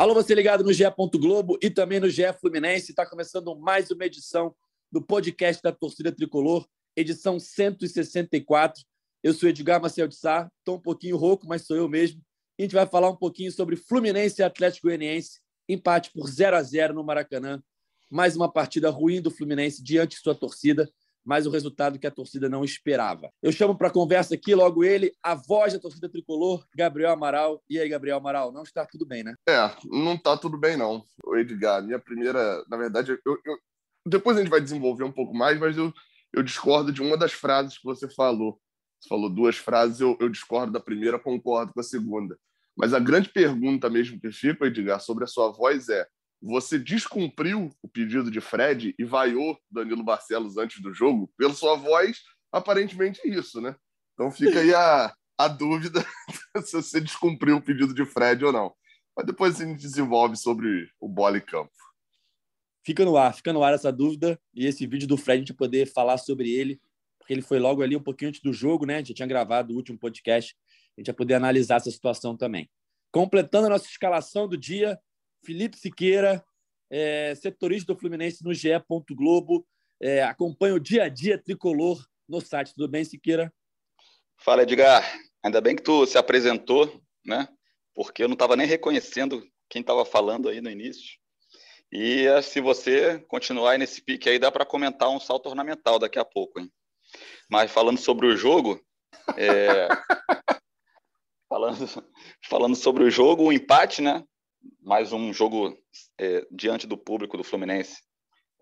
Alô, você ligado no GE. Globo e também no GE Fluminense. Está começando mais uma edição do podcast da Torcida Tricolor, edição 164. Eu sou Edgar Marcel de Sá, estou um pouquinho rouco, mas sou eu mesmo. A gente vai falar um pouquinho sobre Fluminense e Atlético Goianiense, empate por 0 a 0 no Maracanã. Mais uma partida ruim do Fluminense diante de sua torcida mas o resultado que a torcida não esperava. Eu chamo para conversa aqui logo ele, a voz da torcida tricolor, Gabriel Amaral. E aí, Gabriel Amaral, não está tudo bem, né? É, não está tudo bem, não. O Edgar, minha primeira. Na verdade, eu, eu, depois a gente vai desenvolver um pouco mais, mas eu, eu discordo de uma das frases que você falou. Você falou duas frases, eu, eu discordo da primeira, concordo com a segunda. Mas a grande pergunta mesmo que fica, Edgar, sobre a sua voz é: você descumpriu o pedido de Fred e vaiou Danilo Barcelos antes do jogo, pela sua voz, aparentemente é isso, né? Então fica aí a, a dúvida se você descumpriu o pedido de Fred ou não. Mas depois a gente desenvolve sobre o bola e campo. Fica no ar, fica no ar essa dúvida e esse vídeo do Fred a gente poder falar sobre ele, porque ele foi logo ali um pouquinho antes do jogo, né? A gente tinha gravado o último podcast, a gente vai poder analisar essa situação também. Completando a nossa escalação do dia, Felipe Siqueira, é, setorista do Fluminense no GE. Globo, é, acompanha o dia a dia tricolor no site. Tudo bem, Siqueira? Fala, Edgar. Ainda bem que tu se apresentou, né? Porque eu não estava nem reconhecendo quem estava falando aí no início. E se você continuar nesse pique aí, dá para comentar um salto ornamental daqui a pouco, hein? Mas falando sobre o jogo, é... falando, falando sobre o jogo, o empate, né? Mais um jogo é, diante do público do Fluminense,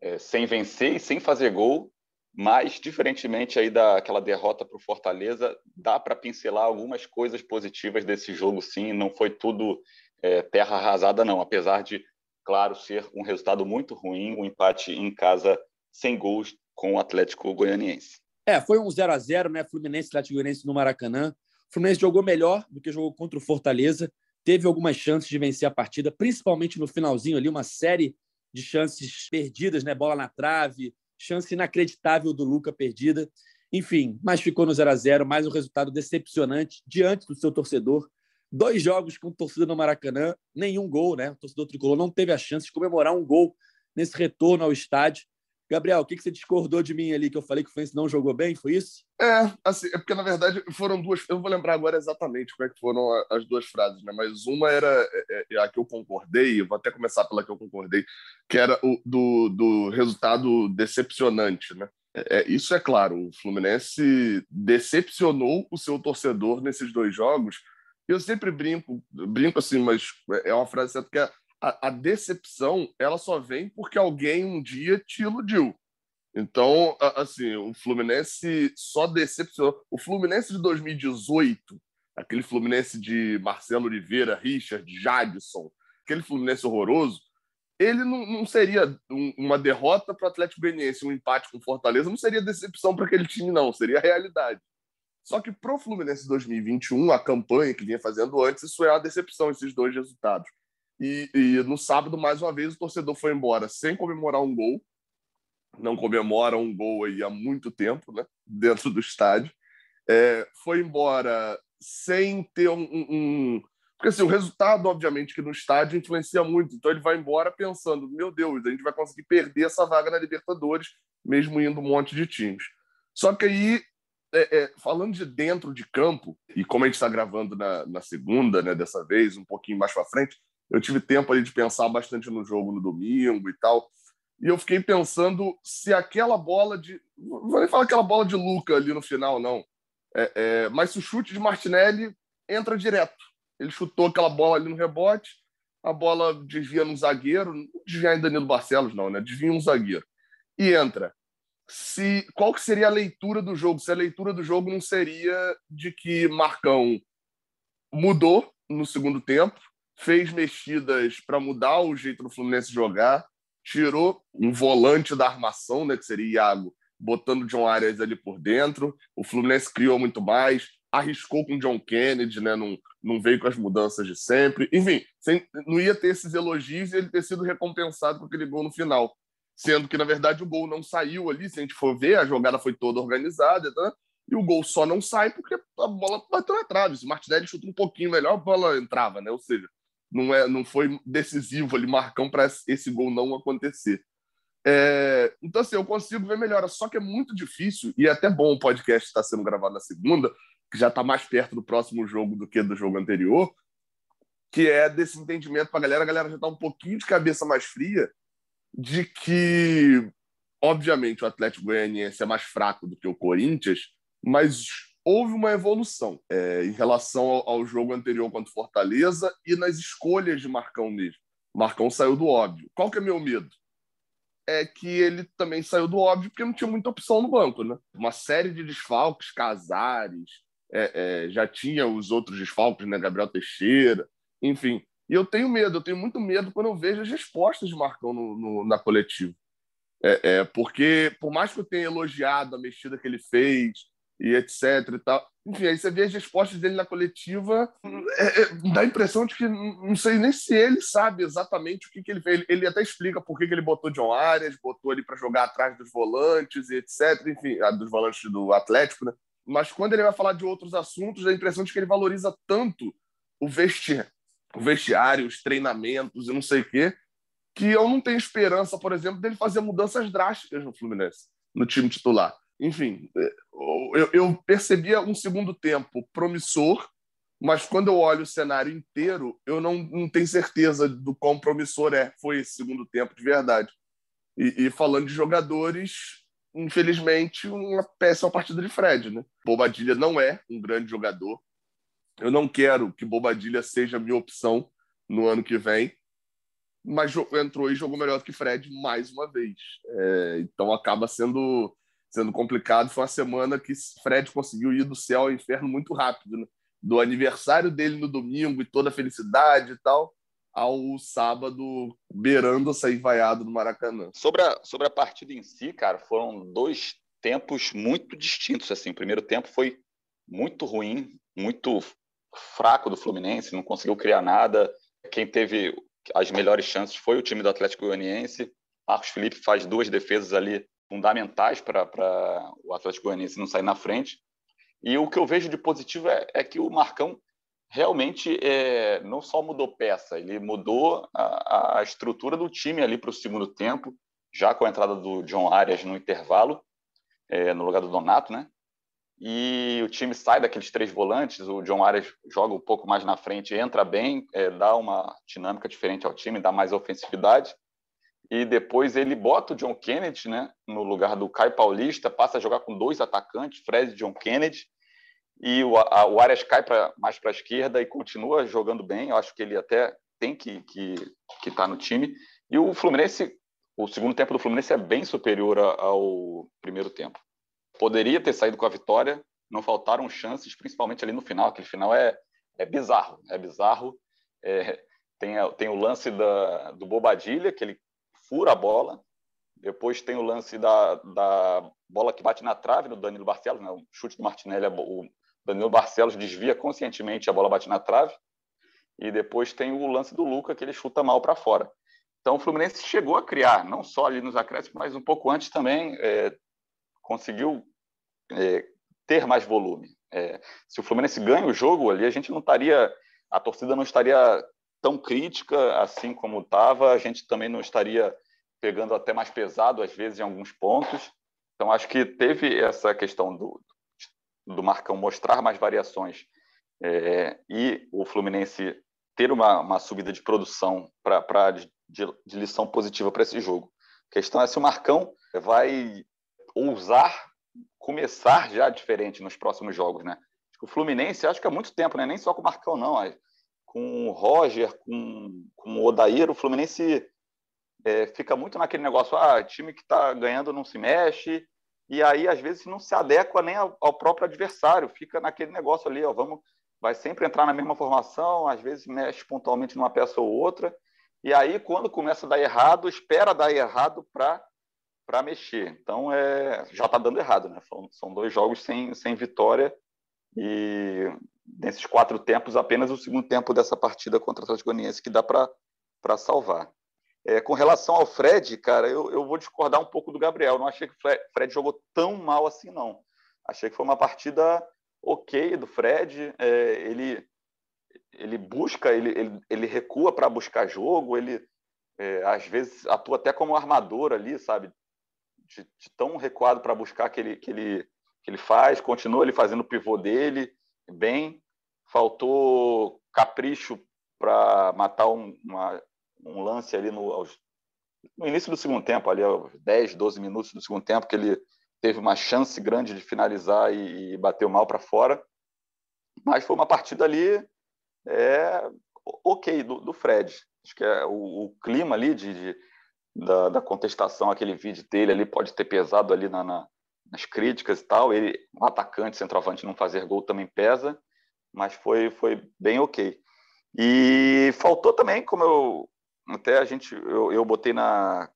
é, sem vencer e sem fazer gol, mas diferentemente aí daquela derrota para o Fortaleza, dá para pincelar algumas coisas positivas desse jogo, sim. Não foi tudo é, terra arrasada, não. Apesar de, claro, ser um resultado muito ruim, o um empate em casa sem gols com o Atlético Goianiense. É, foi um 0 a 0 né? Fluminense Atlético Goianiense no Maracanã. O Fluminense jogou melhor do que jogou contra o Fortaleza teve algumas chances de vencer a partida, principalmente no finalzinho ali, uma série de chances perdidas, né? Bola na trave, chance inacreditável do Luca perdida. Enfim, mas ficou no 0 a 0 mais um resultado decepcionante diante do seu torcedor. Dois jogos com torcida no Maracanã, nenhum gol, né? O torcedor tricolor não teve a chance de comemorar um gol nesse retorno ao estádio. Gabriel, o que, que você discordou de mim ali que eu falei que o Fluminense não jogou bem? Foi isso? É, assim, é porque na verdade foram duas. Eu vou lembrar agora exatamente como é que foram as duas frases, né? Mas uma era é, é, a que eu concordei, eu vou até começar pela que eu concordei, que era o do, do resultado decepcionante, né? É, é isso é claro, o Fluminense decepcionou o seu torcedor nesses dois jogos. Eu sempre brinco, brinco assim, mas é uma frase certa que é a, a, decepção ela só vem porque alguém um dia te iludiu. Então, assim, o Fluminense só decepcionou. O Fluminense de 2018, aquele Fluminense de Marcelo Oliveira, Richard, Jadson, aquele Fluminense horroroso, ele não, não seria um, uma derrota para o Atlético Goianiense, um empate com Fortaleza, não seria decepção para aquele time, não, seria realidade. Só que para o Fluminense 2021, a campanha que vinha fazendo antes, isso é uma decepção, esses dois resultados. E, e, no sábado, mais uma vez, o torcedor foi embora sem comemorar um gol. Não comemora um gol aí há muito tempo, né? Dentro do estádio. É, foi embora sem ter um, um, Porque assim, o resultado, obviamente, que no estádio influencia muito. Então ele vai embora pensando: meu Deus, a gente vai conseguir perder essa vaga na Libertadores, mesmo indo um monte de times. Só que aí é, é, falando de dentro de campo, e como a gente está gravando na, na, segunda, né, dessa vez, um pouquinho mais para frente, eu tive tempo ali de pensar bastante no jogo no domingo e tal. E eu fiquei pensando se aquela bola de. Não vou nem falar aquela bola de Luca ali no final, não. É, é, mas se o chute de Martinelli entra direto. Ele chutou aquela bola ali no rebote, a bola desvia no zagueiro, não desvia em Danilo Barcelos, não, né? Desvia um zagueiro. E entra. Se, qual que seria a leitura do jogo? Se a leitura do jogo não seria de que Marcão mudou no segundo tempo, fez mexidas para mudar o jeito do Fluminense jogar, tirou um volante da armação, né, que seria Iago, botando John Arias ali por dentro. O Fluminense criou muito mais, arriscou com John Kennedy, né, não, não veio com as mudanças de sempre. Enfim, sem, não ia ter esses elogios e ele ter sido recompensado com aquele gol no final. Sendo que, na verdade, o gol não saiu ali. Se a gente for ver, a jogada foi toda organizada. Né? E o gol só não sai porque a bola bateu na trave. Se o Martinelli chuta um pouquinho melhor, a bola entrava, né? Ou seja, não, é, não foi decisivo ali, Marcão, para esse gol não acontecer. É, então, assim, eu consigo ver melhor, só que é muito difícil, e é até bom o podcast estar sendo gravado na segunda, que já está mais perto do próximo jogo do que do jogo anterior, que é desse entendimento para a galera. A galera já está um pouquinho de cabeça mais fria de que, obviamente, o Atlético Goianiense é mais fraco do que o Corinthians, mas houve uma evolução é, em relação ao, ao, jogo anterior contra o Fortaleza e nas escolhas de Marcão mesmo. Marcão saiu do óbvio. Qual que é meu medo? É que ele também saiu do óbvio porque não tinha muita opção no banco, né? Uma série de desfalques, Casares, é, é, já tinha os outros desfalques, né? Gabriel Teixeira, enfim. E eu tenho medo, eu tenho muito medo quando eu vejo as respostas de Marcão no, no, na coletiva. É, é, porque, por mais que eu tenha elogiado a mexida que ele fez e etc e tal, enfim, aí você vê as respostas dele na coletiva, é, é, dá a impressão de que não sei nem se ele sabe exatamente o que, que ele fez. Ele, ele até explica por que, que ele botou John Arias, botou ele para jogar atrás dos volantes e etc, enfim, dos volantes do Atlético, né? Mas quando ele vai falar de outros assuntos, dá a impressão de que ele valoriza tanto o vestiário, o vestiário, os treinamentos e não sei o quê, que eu não tenho esperança, por exemplo, dele fazer mudanças drásticas no Fluminense, no time titular. Enfim, é, eu, eu percebia um segundo tempo promissor, mas quando eu olho o cenário inteiro, eu não, não tenho certeza do quão promissor é, foi esse segundo tempo de verdade. E, e falando de jogadores, infelizmente, uma péssima partida de Fred. Né? Bobadilha não é um grande jogador, eu não quero que Bobadilha seja a minha opção no ano que vem, mas entrou e jogou melhor do que Fred mais uma vez. É, então acaba sendo, sendo complicado. Foi uma semana que Fred conseguiu ir do céu ao inferno muito rápido. Né? Do aniversário dele no domingo e toda a felicidade e tal, ao sábado beirando sair vaiado no Maracanã. Sobre a, sobre a partida em si, cara, foram dois tempos muito distintos. Assim, o primeiro tempo foi muito ruim, muito fraco do Fluminense, não conseguiu criar nada. Quem teve as melhores chances foi o time do Atlético Goianiense. Marcos Felipe faz duas defesas ali fundamentais para o Atlético Goianiense não sair na frente. E o que eu vejo de positivo é, é que o Marcão realmente é, não só mudou peça, ele mudou a, a estrutura do time ali para o segundo tempo, já com a entrada do John Arias no intervalo, é, no lugar do Donato, né? e o time sai daqueles três volantes, o John Arias joga um pouco mais na frente, entra bem, é, dá uma dinâmica diferente ao time, dá mais ofensividade, e depois ele bota o John Kennedy né, no lugar do Caio Paulista, passa a jogar com dois atacantes, Fred e John Kennedy, e o, a, o Arias cai pra, mais para a esquerda e continua jogando bem, eu acho que ele até tem que estar que, que tá no time, e o Fluminense, o segundo tempo do Fluminense é bem superior ao primeiro tempo poderia ter saído com a vitória, não faltaram chances, principalmente ali no final. Aquele final é, é bizarro, é bizarro. É, tem, tem o lance da, do Bobadilha, que ele fura a bola. Depois tem o lance da, da bola que bate na trave do Danilo Barcelos, né? o chute do Martinelli, o Danilo Barcelos desvia conscientemente, a bola bate na trave. E depois tem o lance do Luca, que ele chuta mal para fora. Então o Fluminense chegou a criar, não só ali nos acréscimos, mas um pouco antes também, é, conseguiu é, ter mais volume. É, se o Fluminense ganha o jogo ali, a gente não estaria, a torcida não estaria tão crítica assim como estava, a gente também não estaria pegando até mais pesado às vezes em alguns pontos. Então acho que teve essa questão do, do Marcão mostrar mais variações é, e o Fluminense ter uma, uma subida de produção para de, de lição positiva para esse jogo. A questão é se o Marcão vai ousar começar já diferente nos próximos jogos, né? O Fluminense, acho que há muito tempo, né? Nem só com o Marcão, não. Com o Roger, com, com o Odair, o Fluminense é, fica muito naquele negócio, ah, time que está ganhando não se mexe, e aí às vezes não se adequa nem ao, ao, próprio adversário, fica naquele negócio ali, ó, vamos, vai sempre entrar na mesma formação, às vezes mexe pontualmente numa peça ou outra, e aí quando começa a dar errado, espera dar errado para para mexer. Então, é, já está dando errado, né? São, são, dois jogos sem, sem vitória e nesses quatro tempos, apenas o segundo tempo dessa partida contra o Atlético Goianiense que dá para salvar. É, com relação ao Fred, cara, eu, eu vou discordar um pouco do Gabriel. Não achei que o Fred, Fred jogou tão mal assim, não. Achei que foi uma partida ok do Fred. É, ele ele busca, ele, ele, ele recua para buscar jogo, ele é, às vezes atua até como armador ali, sabe? De, de tão recuado para buscar que ele, que, ele, que ele faz, continua ele fazendo o pivô dele bem. Faltou capricho para matar um, uma, um lance ali no, aos, no início do segundo tempo, ali aos 10, 12 minutos do segundo tempo, que ele teve uma chance grande de finalizar e, e bateu mal para fora. Mas foi uma partida ali é, ok do, do Fred. Acho que é o, o clima ali de, de da, da, contestação, aquele vídeo dele ali pode ter pesado ali na, na, nas críticas e tal. Ele, um atacante, centroavante, não fazer gol também pesa, mas foi, foi bem ok. E faltou também, como eu até a gente eu, eu botei na,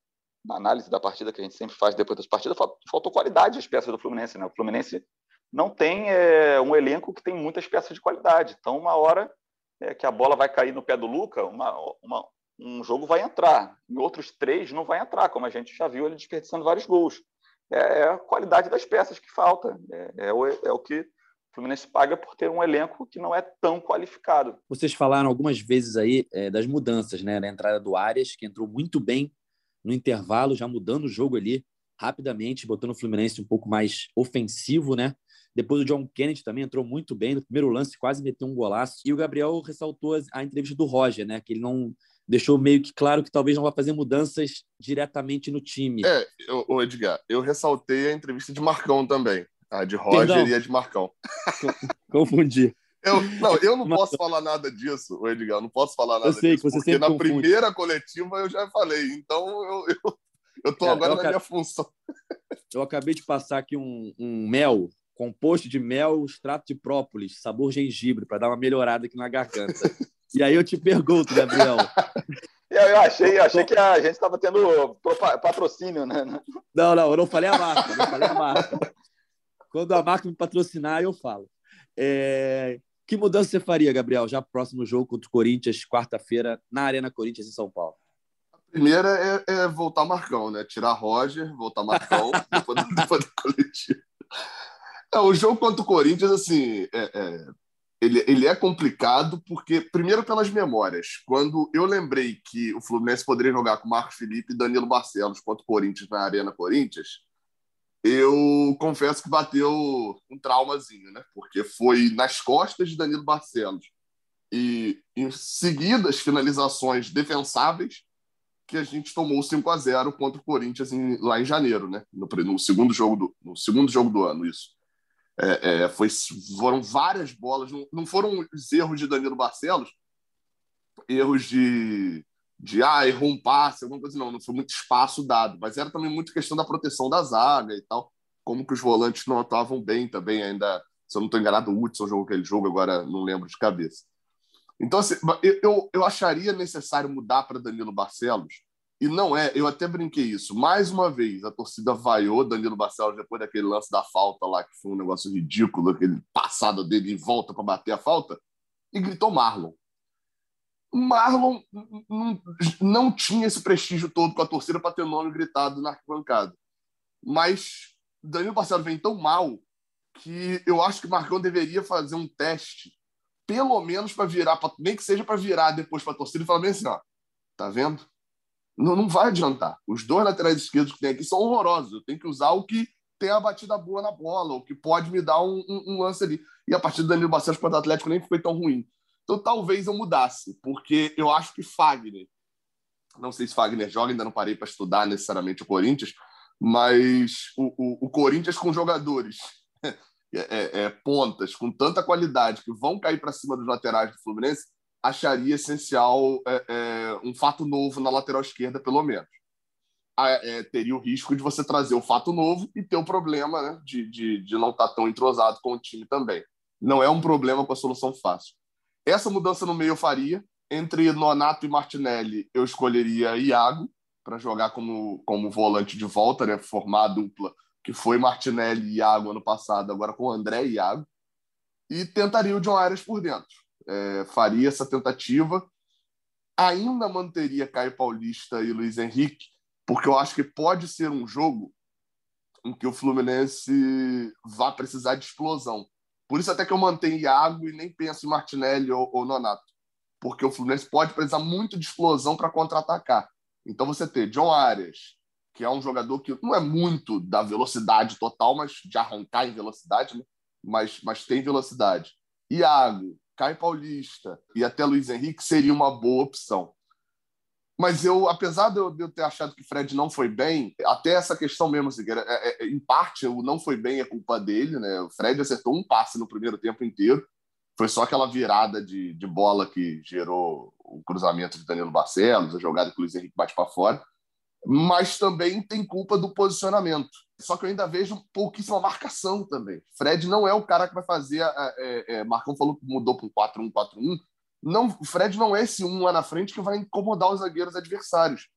na análise da partida que a gente sempre faz depois das partidas, faltou qualidade as peças do Fluminense, né? O Fluminense não tem é, um elenco que tem muitas peças de qualidade. Então, uma hora é, que a bola vai cair no pé do Luca, uma, uma, um jogo vai entrar. Em outros três não vai entrar, como a gente já viu ele desperdiçando vários gols. É, é a qualidade das peças que falta. É, é, o, é o que o Fluminense paga por ter um elenco que não é tão qualificado. Vocês falaram algumas vezes aí é, das mudanças, né? Da entrada do Arias, que entrou muito bem no intervalo, já mudando o jogo ali rapidamente, botando o Fluminense um pouco mais ofensivo, né? Depois o John Kennedy também entrou muito bem. No primeiro lance, quase meteu um golaço. E o Gabriel ressaltou a entrevista do Roger, né? Que ele não deixou meio que claro que talvez não vá fazer mudanças diretamente no time. É, o Edgar, eu ressaltei a entrevista de Marcão também. A de Roger Perdão. e a de Marcão. Confundi. Eu, não, eu não posso falar nada disso, Edgar. Eu não posso falar nada eu sei, disso. Você porque na confunde. primeira coletiva eu já falei. Então eu, eu, eu tô Cara, agora eu na minha função. Eu acabei de passar aqui um, um mel composto de mel, extrato de própolis, sabor gengibre, para dar uma melhorada aqui na garganta. e aí eu te pergunto, Gabriel. Eu achei, eu achei que a gente estava tendo patrocínio, né? Não, não, eu não falei a marca, não falei a marca. Quando a marca me patrocinar, eu falo. É... Que mudança você faria, Gabriel, já próximo jogo contra o Corinthians, quarta-feira, na Arena Corinthians, em São Paulo? A primeira é, é voltar Marcão, né? Tirar Roger, voltar Marcão, depois, depois da coletiva. É, o jogo contra o Corinthians, assim, é, é, ele, ele é complicado porque, primeiro, pelas memórias. Quando eu lembrei que o Fluminense poderia jogar com Marcos Felipe e Danilo Barcelos contra o Corinthians na Arena Corinthians, eu confesso que bateu um traumazinho, né? Porque foi nas costas de Danilo Barcelos e em seguidas finalizações defensáveis que a gente tomou 5 a 0 contra o Corinthians em, lá em janeiro, né? No, no, segundo jogo do, no segundo jogo do ano, isso. É, é, foi, foram várias bolas, não, não foram os erros de Danilo Barcelos, erros de, de ah, errou um passe, alguma coisa, não, não foi muito espaço dado, mas era também muito questão da proteção da zaga e tal, como que os volantes não atuavam bem também, ainda, se eu não estou enganado, o Hudson jogou aquele jogo, agora não lembro de cabeça. Então, assim, eu, eu acharia necessário mudar para Danilo Barcelos, e não é, eu até brinquei isso. Mais uma vez, a torcida vaiou Danilo Barcelos depois daquele lance da falta lá, que foi um negócio ridículo, aquele passado dele em volta para bater a falta, e gritou Marlon. Marlon não, não tinha esse prestígio todo com a torcida para ter o nome gritado na arquibancada. Mas Danilo Barcelos vem tão mal que eu acho que Marcão deveria fazer um teste, pelo menos para virar, pra, nem que seja para virar depois para a torcida e falar bem assim: ó, tá vendo? Não, não vai adiantar. Os dois laterais esquerdos que tem aqui são horrorosos. Eu tenho que usar o que tem a batida boa na bola, o que pode me dar um, um, um lance ali. E a partida do Danilo Barcelos contra o Atlético nem foi tão ruim. Então talvez eu mudasse, porque eu acho que Fagner, não sei se Fagner joga, ainda não parei para estudar necessariamente o Corinthians, mas o, o, o Corinthians com jogadores é, é, é, pontas com tanta qualidade que vão cair para cima dos laterais do Fluminense, acharia essencial é, é, um fato novo na lateral esquerda, pelo menos. Ah, é, teria o risco de você trazer o fato novo e ter o problema né, de, de, de não estar tá tão entrosado com o time também. Não é um problema com a solução fácil. Essa mudança no meio eu faria. Entre Nonato e Martinelli, eu escolheria Iago para jogar como, como volante de volta, né, formar a dupla que foi Martinelli e Iago ano passado, agora com André e Iago. E tentaria o John Arias por dentro é, faria essa tentativa. Ainda manteria Caio Paulista e Luiz Henrique, porque eu acho que pode ser um jogo em que o Fluminense vai precisar de explosão. Por isso até que eu mantenho Iago e nem penso em Martinelli ou, ou Nonato. porque o Fluminense pode precisar muito de explosão para contra-atacar. Então você ter John Arias, que é um jogador que não é muito da velocidade total, mas de arrancar em velocidade, né? mas, mas tem velocidade. Iago, Caio Paulista e até Luiz Henrique seria uma boa opção. Mas eu, apesar de eu, ter achado que Fred não foi bem, até essa questão mesmo, assim, é, é, em parte, o não foi bem é culpa dele, né? O Fred acertou um passe no primeiro tempo inteiro. Foi só aquela virada de, de bola que gerou o cruzamento de Danilo Barcelos, a jogada que o Luiz Henrique bate para fora. Mas também tem culpa do posicionamento. Só que eu ainda vejo pouquíssima marcação também. Fred não é o cara que vai fazer. É, é, Marcão falou que mudou para um 4-1-4-1 não, o Fred não é esse um lá na frente que vai incomodar os zagueiros adversários.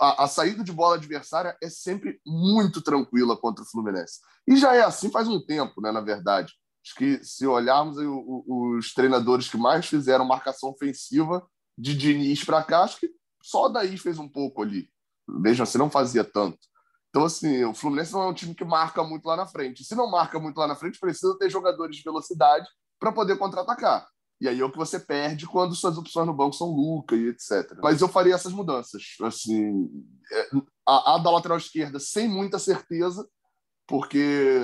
A, a, saída de bola adversária é sempre muito tranquila contra o Fluminense. E já é assim faz um tempo, né, na verdade. Acho que se olharmos aí, os treinadores que mais fizeram marcação ofensiva de Diniz para cá, acho que só daí fez um pouco ali. Mesmo assim, não fazia tanto. Então, assim, o Fluminense não é um time que marca muito lá na frente. Se não marca muito lá na frente, precisa ter jogadores de velocidade para poder contra-atacar. E aí é o que você perde quando suas opções no banco são Luca e etc. Mas eu faria essas mudanças. Assim, é, a, a da lateral esquerda, sem muita certeza, porque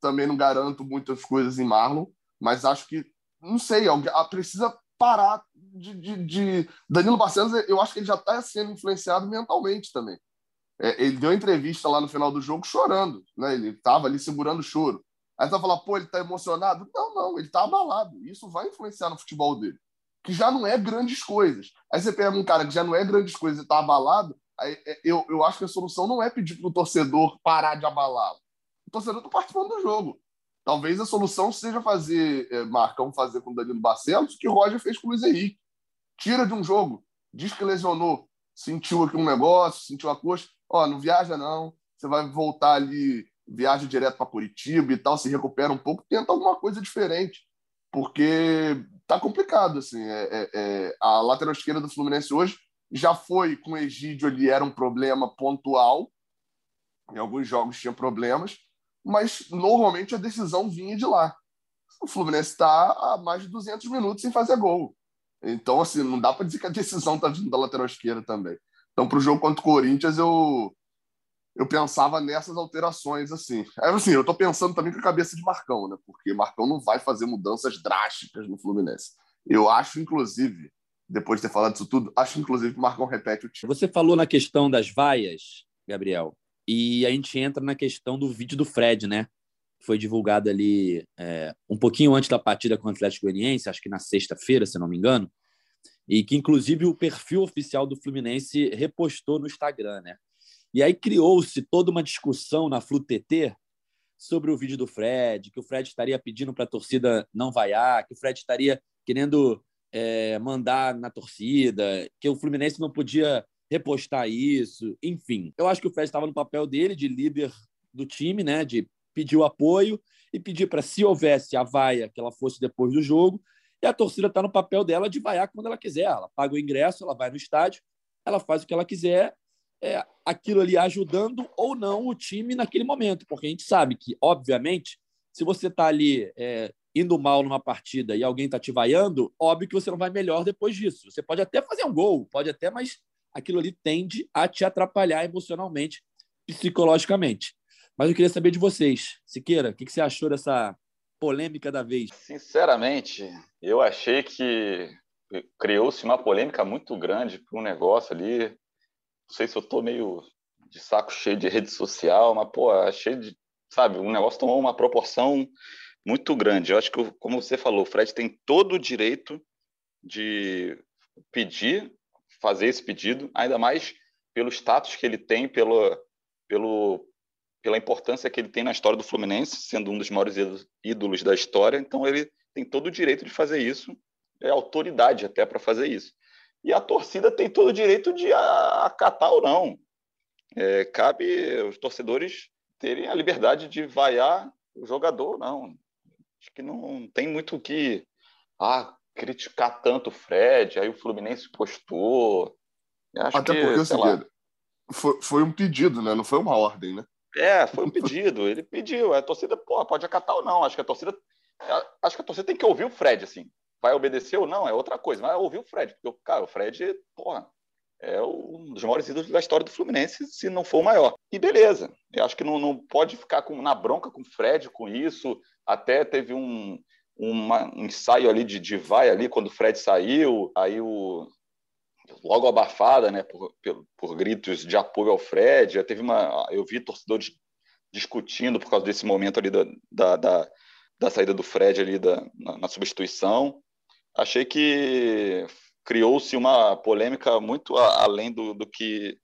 também não garanto muitas coisas em Marlon, mas acho que, não sei, precisa parar de, de, de... Danilo Barcelos, eu acho que ele já está sendo influenciado mentalmente também. É, ele deu entrevista lá no final do jogo chorando, né? ele estava ali segurando o choro. Aí você vai falar, pô, ele tá emocionado? Não, não, ele tá abalado. Isso vai influenciar no futebol dele. Que já não é grandes coisas. Aí você pega um cara que já não é grandes coisas e tá abalado, aí é, eu, eu acho que a solução não é pedir pro torcedor parar de abalá-lo. O torcedor tá participando do jogo. Talvez a solução seja fazer, é, Marcão fazer com o Danilo Barcelos, o que o Roger fez com o Luiz Henrique. Tira de um jogo, diz que lesionou, sentiu aqui um negócio, sentiu a coxa. Ó, não viaja não, você vai voltar ali viaja direto para Curitiba e tal, se recupera um pouco, tenta alguma coisa diferente, porque tá complicado assim. É, é, é, a lateral esquerda do Fluminense hoje já foi com o Egídio ali era um problema pontual. Em alguns jogos tinha problemas, mas normalmente a decisão vinha de lá. O Fluminense está há mais de 200 minutos sem fazer gol. Então, assim, não dá para dizer que a decisão está vindo da lateral esquerda também. Então, para o jogo contra o Corinthians, eu, eu pensava nessas alterações assim. É assim, eu estou pensando também com a cabeça de Marcão, né? Porque Marcão não vai fazer mudanças drásticas no Fluminense. Eu acho, inclusive, depois de ter falado isso tudo, acho inclusive que o Marcão repete o time. Você falou na questão das vaias, Gabriel, e a gente entra na questão do vídeo do Fred, né? Foi divulgado ali é, um pouquinho antes da partida com o Atlético Goianiense, acho que na sexta-feira, se não me engano, e que inclusive o perfil oficial do Fluminense repostou no Instagram, né? E aí criou-se toda uma discussão na FluTT sobre o vídeo do Fred, que o Fred estaria pedindo para a torcida não vaiar, que o Fred estaria querendo é, mandar na torcida, que o Fluminense não podia repostar isso, enfim. Eu acho que o Fred estava no papel dele de líder do time, né, de pedir o apoio e pedir para, se houvesse a vaia, que ela fosse depois do jogo, e a torcida está no papel dela de vaiar quando ela quiser. Ela paga o ingresso, ela vai no estádio, ela faz o que ela quiser é, aquilo ali ajudando ou não o time naquele momento, porque a gente sabe que, obviamente, se você está ali é, indo mal numa partida e alguém está te vaiando, óbvio que você não vai melhor depois disso. Você pode até fazer um gol, pode até, mas aquilo ali tende a te atrapalhar emocionalmente, psicologicamente. Mas eu queria saber de vocês. Siqueira, o que você achou dessa polêmica da vez? Sinceramente, eu achei que criou-se uma polêmica muito grande para um negócio ali não sei se eu tô meio de saco cheio de rede social, mas, pô, achei de, sabe, o negócio tomou uma proporção muito grande. Eu acho que, como você falou, o Fred tem todo o direito de pedir, fazer esse pedido, ainda mais pelo status que ele tem, pelo, pelo, pela importância que ele tem na história do Fluminense, sendo um dos maiores ídolos da história. Então, ele tem todo o direito de fazer isso, é autoridade até para fazer isso e a torcida tem todo o direito de acatar ou não. É, cabe os torcedores terem a liberdade de vaiar o jogador, não. Acho que não tem muito o que ah, criticar tanto o Fred, aí o Fluminense postou. Acho Até que, porque, o seguinte, foi, foi um pedido, né? Não foi uma ordem, né? É, foi um pedido. Ele pediu. A torcida pô, pode acatar ou não. Acho que a torcida. Acho que a torcida tem que ouvir o Fred, assim. vai obedecer ou não, é outra coisa. Mas ouvir o Fred, porque, cara, o Fred, porra, é um dos maiores ídolos da história do Fluminense, se não for o maior. E beleza, eu acho que não, não pode ficar com, na bronca com o Fred com isso. Até teve um, uma, um ensaio ali de, de vai ali, quando o Fred saiu, aí o, logo abafada, né, por, por, por, gritos de apoio ao Fred. Já teve uma, eu vi torcedores discutindo por causa desse momento ali da, da, da, da saída do Fred ali da, na, na substituição. Achei que criou-se uma polêmica muito além do, do que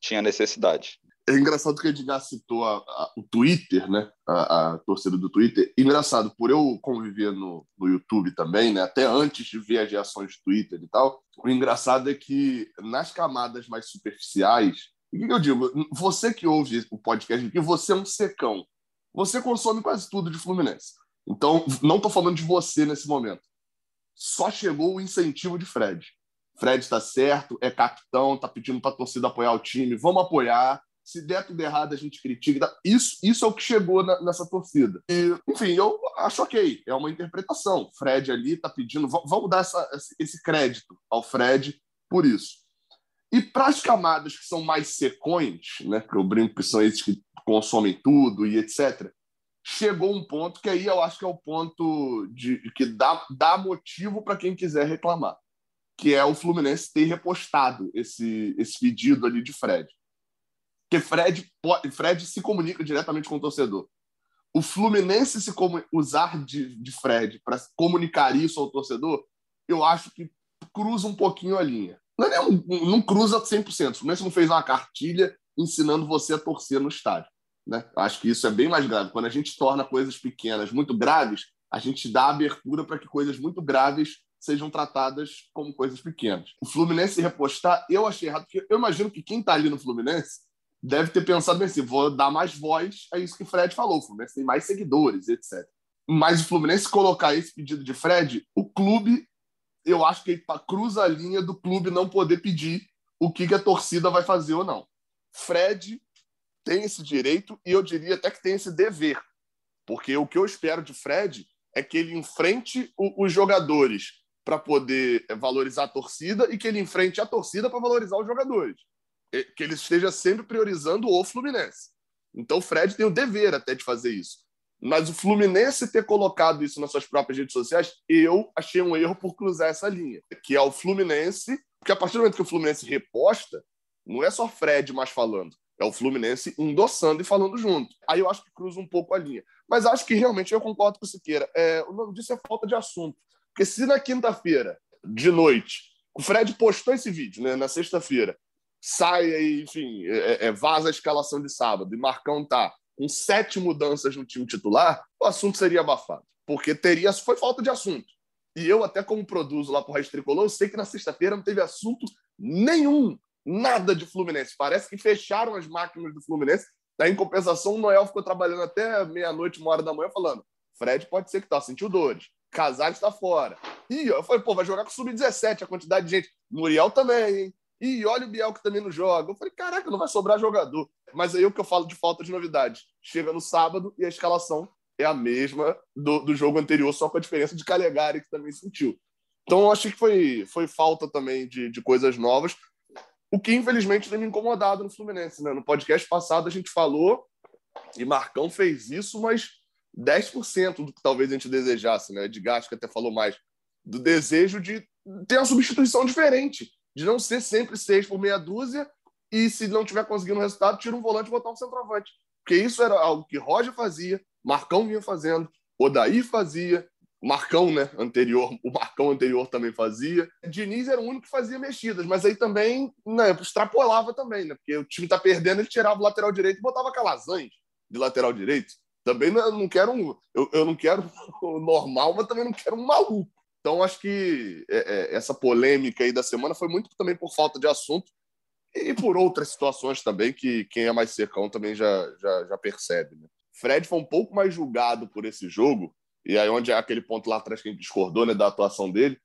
tinha necessidade. É engraçado que o Edgar citou a, a, o Twitter, né? A, a, torcida do Twitter. Engraçado, por eu conviver no, no YouTube também, né? Até antes de ver as reações do Twitter e tal, o engraçado é que nas camadas mais superficiais, o que eu digo? Você que ouve o podcast aqui, você é um secão. Você consome quase tudo de Fluminense. Então, não estou falando de você nesse momento. Só chegou o incentivo de Fred. Fred está certo, é capitão, está pedindo para a torcida apoiar o time, vamos apoiar se der tudo errado, a gente critica. Isso, isso é o que chegou na, nessa torcida. E, enfim, eu acho ok, é uma interpretação. Fred ali está pedindo, vamos dar essa, esse crédito ao Fred por isso. E para as camadas que são mais secões, né, que eu brinco que são esses que consomem tudo e etc., chegou um ponto que aí eu acho que é o ponto de, que dá, dá motivo para quem quiser reclamar, que é o Fluminense ter repostado esse, esse pedido ali de Fred. Porque Fred, Fred se comunica diretamente com o torcedor. O Fluminense se usar de, de Fred para comunicar isso ao torcedor, eu acho que cruza um pouquinho a linha. Não, é um, não cruza 100%. O Fluminense não fez uma cartilha ensinando você a torcer no estádio. Né? Acho que isso é bem mais grave. Quando a gente torna coisas pequenas muito graves, a gente dá abertura para que coisas muito graves sejam tratadas como coisas pequenas. O Fluminense repostar, eu achei errado, porque eu imagino que quem está ali no Fluminense deve ter pensado assim: vou dar mais voz a isso que o Fred falou. O Fluminense tem mais seguidores, etc. Mas o Fluminense colocar esse pedido de Fred, o clube, eu acho que ele cruza a linha do clube não poder pedir o que, a torcida vai fazer ou não. Fred tem esse direito e eu diria até que tem esse dever, porque o que eu espero de Fred é que ele enfrente os jogadores para poder valorizar a torcida e que ele enfrente a torcida para valorizar os jogadores que ele esteja sempre priorizando o Fluminense. Então o Fred tem o dever até de fazer isso. Mas o Fluminense ter colocado isso nas suas próprias redes sociais, eu achei um erro por cruzar essa linha, que é o Fluminense, porque a partir do momento que o Fluminense reposta, não é só Fred mais falando, é o Fluminense endossando e falando junto. Aí eu acho que cruza um pouco a linha. Mas acho que realmente eu concordo com o Siqueira. É, o nome disso é falta de assunto. Porque se na quinta-feira, de noite, o Fred postou esse vídeo, né, na sexta-feira, sai aí, enfim, é, é, vaza a escalação de sábado e Marcão tá com sete mudanças no time titular, o assunto seria abafado. Porque teria, foi falta de assunto. E eu, até como produzo lá pro Raiz Tricolor, eu sei que na sexta-feira não teve assunto nenhum, nada de Fluminense. Parece que fecharam as máquinas do Fluminense. Daí, em compensação, o Noel ficou trabalhando até meia-noite, uma hora da manhã, falando: Fred pode ser que tá, sentiu dores. Casares está fora. E eu falei, pô, vai jogar com sub-17, a quantidade de gente. Muriel também, hein? E olha o Biel que também não joga. Eu falei, caraca, não vai sobrar jogador. Mas aí o que eu falo de falta de novidade. Chega no sábado e a escalação é a mesma do, do jogo anterior, só com a diferença de Calegari, que também sentiu. Então eu achei que foi, foi falta também de, de coisas novas. O que infelizmente tem me incomodado no Fluminense. Né? No podcast passado a gente falou, e Marcão fez isso, mas 10% do que talvez a gente desejasse, né? Edgar acho que até falou mais, do desejo de ter uma substituição diferente de não ser sempre seis por meia dúzia e se não tiver conseguindo resultado, tira um volante e botar um centroavante. Porque isso era algo que Roger fazia, Marcão vinha fazendo, Odaí fazia, Marcão, né, anterior, o Marcão anterior também fazia. Diniz era o único que fazia mexidas, mas aí também né, extrapolava também, né? Porque o time tá perdendo, ele tirava o lateral direito e botava Calazans de lateral direito. Também não, quero um, eu, eu não quero o normal, mas também não quero um maluco. Então, acho que é, é, essa polêmica aí da semana foi muito também por falta de assunto e por outras situações também que quem é mais secão também já, já, já percebe. Né? Fred foi um pouco mais julgado por esse jogo, e aí onde é aquele ponto lá atrás que a gente discordou né, da atuação dele,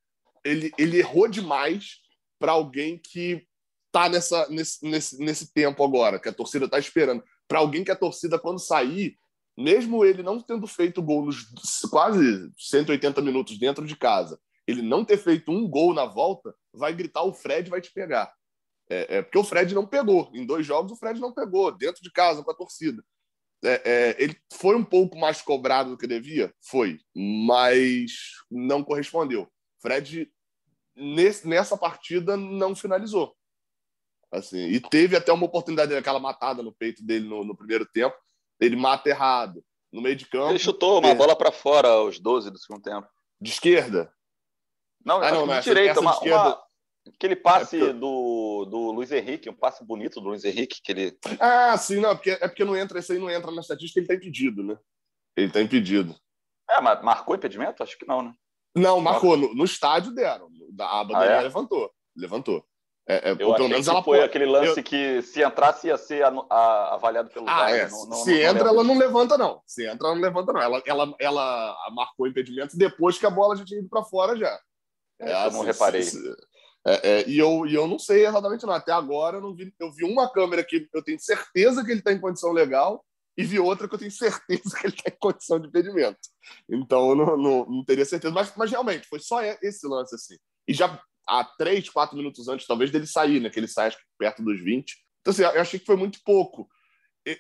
ele, ele errou demais para alguém que está nesse, nesse, nesse tempo agora, que a torcida está esperando. Para alguém que a torcida, quando sair, mesmo ele não tendo feito gol nos quase 180 minutos dentro de casa ele não ter feito um gol na volta, vai gritar o Fred vai te pegar. É, é, porque o Fred não pegou. Em dois jogos, o Fred não pegou, dentro de casa, com a torcida. É, é, ele foi um pouco mais cobrado do que devia? Foi, mas não correspondeu. Fred, nesse, nessa partida, não finalizou. Assim, e teve até uma oportunidade daquela matada no peito dele no, no, primeiro tempo. Ele mata errado, no meio de campo. Ele chutou uma é. bola para fora aos 12 do segundo tempo. De esquerda? Não, ah, não, não, de direita. Uma, de uma, aquele passe é do, do Luiz Henrique, um passe bonito do Luiz Henrique. Que ele... Ah, sim, não, porque, é porque não entra, esse aí não entra na estatística, ele está impedido, né? Ele está impedido. É, mas marcou impedimento? Acho que não, né? Não, marcou. No, no estádio deram. A bandeirinha ah, é? levantou. Levantou. É, é, eu pelo menos ela foi aquele lance eu... que se entrasse ia ser a, a, avaliado pelo ah. É. Não, não, se não, entra, ela não levanta, não. Se entra, ela não levanta, não. Ela, ela, ela marcou impedimento depois que a bola já tinha ido para fora já. É, eu não reparei. É, é, e, eu, e eu não sei exatamente não. Até agora eu não vi. Eu vi uma câmera que eu tenho certeza que ele está em condição legal e vi outra que eu tenho certeza que ele está em condição de impedimento. Então eu não, não, não teria certeza. Mas, mas realmente foi só esse lance assim. E já há três, quatro minutos antes, talvez, dele sair, né? Que ele sai, acho que perto dos 20. Então, assim, eu achei que foi muito pouco.